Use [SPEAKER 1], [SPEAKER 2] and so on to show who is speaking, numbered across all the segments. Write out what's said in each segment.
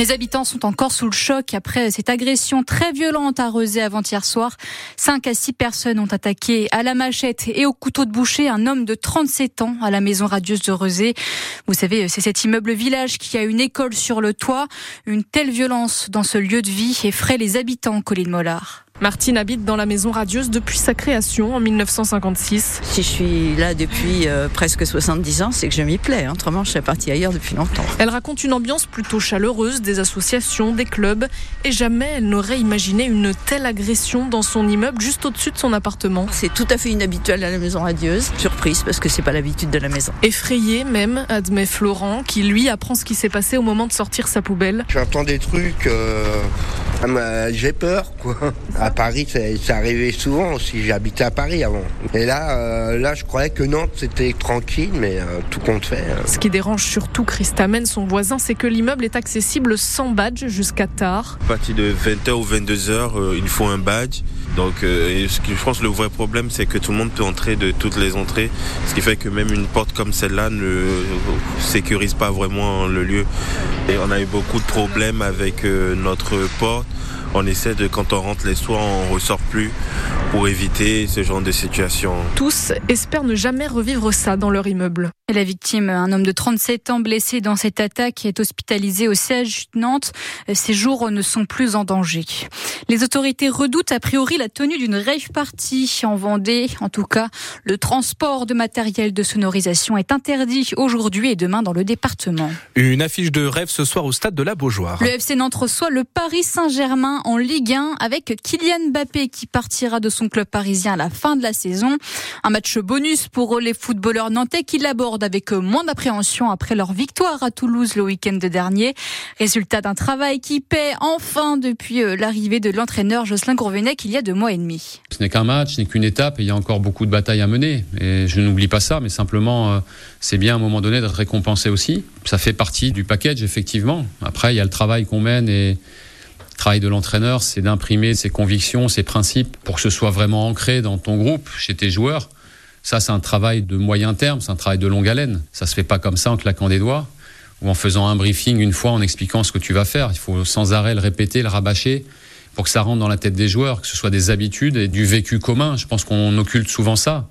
[SPEAKER 1] Les habitants sont encore sous le choc après cette agression très violente à Rezé avant-hier soir. Cinq à six personnes ont attaqué à la machette et au couteau de boucher un homme de 37 ans à la maison radieuse de Rezé. Vous savez, c'est cet immeuble village qui a une école sur le toit. Une telle violence dans ce lieu de vie effraie les habitants, Colline Mollard.
[SPEAKER 2] Martine habite dans la maison radieuse depuis sa création en 1956.
[SPEAKER 3] Si je suis là depuis euh, presque 70 ans, c'est que je m'y plais. Hein. Autrement, je serais partie ailleurs depuis longtemps.
[SPEAKER 2] Elle raconte une ambiance plutôt chaleureuse, des associations, des clubs, et jamais elle n'aurait imaginé une telle agression dans son immeuble juste au-dessus de son appartement.
[SPEAKER 3] C'est tout à fait inhabituel à la maison radieuse. Surprise parce que c'est pas l'habitude de la maison.
[SPEAKER 2] Effrayé même, admet Florent, qui lui apprend ce qui s'est passé au moment de sortir sa poubelle.
[SPEAKER 4] J'entends des trucs. Euh, ah, j'ai peur, quoi. À Paris, ça, arrivait souvent aussi. J'habitais à Paris avant. Et là, euh, là, je croyais que Nantes, c'était tranquille, mais euh, tout compte fait. Hein.
[SPEAKER 2] Ce qui dérange surtout Christamène, son voisin, c'est que l'immeuble est accessible sans badge jusqu'à tard.
[SPEAKER 5] À partir de 20h ou 22h, euh, il faut un badge. Donc, je pense que le vrai problème, c'est que tout le monde peut entrer de toutes les entrées, ce qui fait que même une porte comme celle-là ne sécurise pas vraiment le lieu. Et on a eu beaucoup de problèmes avec notre porte on essaie de, quand on rentre les soirs, on ressort plus pour éviter ce genre de situation.
[SPEAKER 2] Tous espèrent ne jamais revivre ça dans leur immeuble.
[SPEAKER 1] Et la victime, un homme de 37 ans blessé dans cette attaque, est hospitalisé au siège de Nantes. Ses jours ne sont plus en danger. Les autorités redoutent a priori la tenue d'une rave party en Vendée. En tout cas, le transport de matériel de sonorisation est interdit aujourd'hui et demain dans le département.
[SPEAKER 6] Une affiche de rêve ce soir au stade de la Beaujoire.
[SPEAKER 1] Le FC Nantes reçoit le Paris Saint-Germain en Ligue 1 avec Kylian Mbappé qui partira de son club parisien à la fin de la saison. Un match bonus pour les footballeurs nantais qui l'abordent avec moins d'appréhension après leur victoire à Toulouse le week-end dernier. Résultat d'un travail qui paie enfin depuis euh, l'arrivée de l'entraîneur Jocelyn Gourvenec il y a deux mois et demi.
[SPEAKER 7] Ce n'est qu'un match, ce n'est qu'une étape et il y a encore beaucoup de batailles à mener. Et je n'oublie pas ça, mais simplement, euh, c'est bien à un moment donné d'être récompensé aussi. Ça fait partie du package, effectivement. Après, il y a le travail qu'on mène et travail de l'entraîneur, c'est d'imprimer ses convictions, ses principes pour que ce soit vraiment ancré dans ton groupe, chez tes joueurs. Ça, c'est un travail de moyen terme, c'est un travail de longue haleine. Ça se fait pas comme ça en claquant des doigts ou en faisant un briefing une fois en expliquant ce que tu vas faire. Il faut sans arrêt le répéter, le rabâcher pour que ça rentre dans la tête des joueurs, que ce soit des habitudes et du vécu commun. Je pense qu'on occulte souvent ça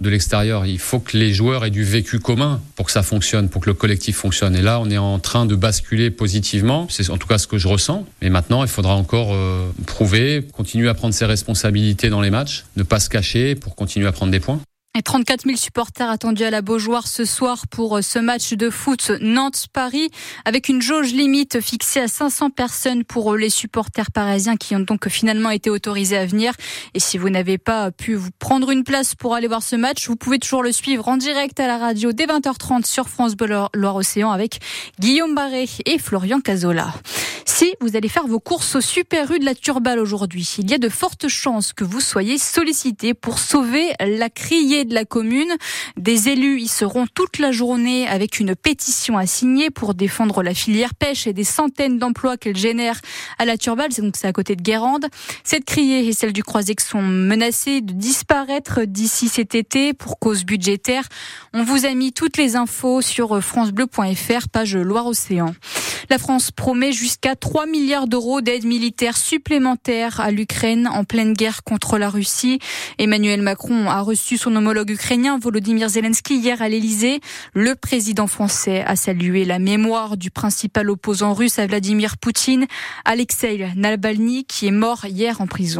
[SPEAKER 7] de l'extérieur. Il faut que les joueurs aient du vécu commun pour que ça fonctionne, pour que le collectif fonctionne. Et là, on est en train de basculer positivement. C'est en tout cas ce que je ressens. Mais maintenant, il faudra encore euh, prouver, continuer à prendre ses responsabilités dans les matchs, ne pas se cacher pour continuer à prendre des points.
[SPEAKER 1] Et 34 000 supporters attendus à la Beaujoire ce soir pour euh, ce match de foot Nantes-Paris, avec une jauge limite fixée à 500 personnes pour euh, les supporters parisiens qui ont donc finalement été autorisés à venir. Et si vous n'avez pas pu vous prendre une place pour aller voir ce match, vous pouvez toujours le suivre en direct à la radio dès 20h30 sur France Bleu Loire-Océan avec Guillaume Barré et Florian Cazola. Si vous allez faire vos courses au Super U de la Turballe aujourd'hui, il y a de fortes chances que vous soyez sollicité pour sauver la criée de la commune. Des élus y seront toute la journée avec une pétition à signer pour défendre la filière pêche et des centaines d'emplois qu'elle génère à la Turballe. Donc c'est à côté de Guérande. Cette criée et celle du Croisec sont menacées de disparaître d'ici cet été pour cause budgétaire. On vous a mis toutes les infos sur francebleu.fr, page Loire-Océan. La France promet jusqu'à 3 milliards d'euros d'aide militaire supplémentaire à l'Ukraine en pleine guerre contre la Russie. Emmanuel Macron a reçu son homologue ukrainien Volodymyr Zelensky hier à l'Elysée. Le président français a salué la mémoire du principal opposant russe à Vladimir Poutine, Alexei Navalny, qui est mort hier en prison.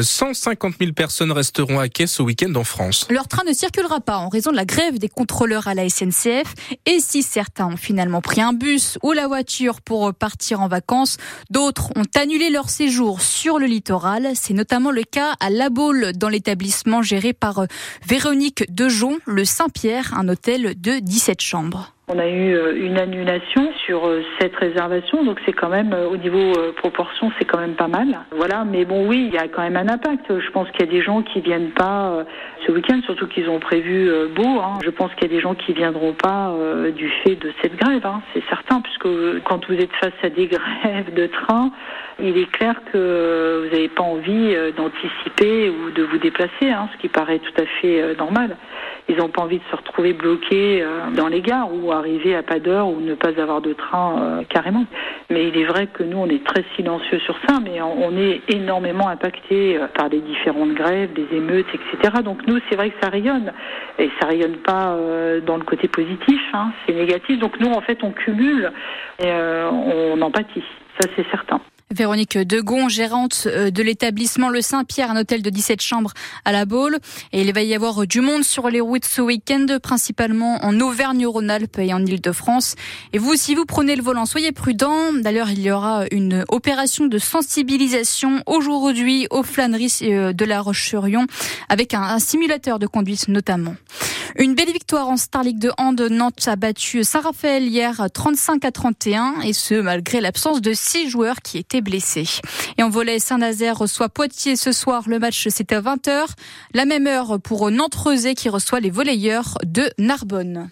[SPEAKER 6] 150 000 personnes resteront à quai ce week-end en France.
[SPEAKER 1] Leur train ne circulera pas en raison de la grève des contrôleurs à la SNCF. Et si certains ont finalement pris un bus ou la voiture pour partir en vacances. D'autres ont annulé leur séjour sur le littoral. C'est notamment le cas à La Baule, dans l'établissement géré par euh, Véronique Dejon, le Saint-Pierre, un hôtel de 17 chambres.
[SPEAKER 8] On a eu euh, une annulation sur euh, cette réservation, donc c'est quand même au niveau proportion, c'est quand même pas mal. Voilà, mais bon, oui, il y a quand même un impact. Je pense qu'il y a des gens qui viennent pas ce week-end, surtout qu'ils ont prévu beau. Hein. Je pense qu'il y a des gens qui viendront pas du fait de cette grève, hein. c'est certain, puisque quand vous êtes face à des grèves de train, il est clair que vous n'avez pas envie d'anticiper ou de vous déplacer, hein, ce qui paraît tout à fait normal. Ils n'ont pas envie de se retrouver bloqués dans les gares ou arriver à pas d'heure ou ne pas avoir de train carrément. Mais il est vrai que nous, on est très silencieux sur ça, mais on est énormément impacté par les différentes grèves, des émeutes, etc. Donc nous, c'est vrai que ça rayonne. Et ça rayonne pas dans le côté positif, hein, c'est négatif. Donc nous, en fait, on cumule et on empathie. Ça, c'est certain.
[SPEAKER 1] Véronique Degon, gérante euh, de l'établissement Le Saint-Pierre, un hôtel de 17 chambres à la Baule. Et il va y avoir du monde sur les routes ce week-end, principalement en Auvergne-Rhône-Alpes et en Ile-de-France. Et vous, si vous prenez le volant, soyez prudents. D'ailleurs, il y aura une opération de sensibilisation aujourd'hui aux flâneries euh, de la Roche-sur-Yon avec un, simulateur de conduite notamment. Une belle victoire en Star League de hand. Nantes a battu Saint-Raphaël hier 35 à 31 et ce malgré l'absence de six joueurs qui étaient blessés. Et en volet, Saint-Nazaire reçoit Poitiers ce soir. Le match c'est à 20h. La même heure pour Nantes-Rezé qui reçoit les volleyeurs de Narbonne.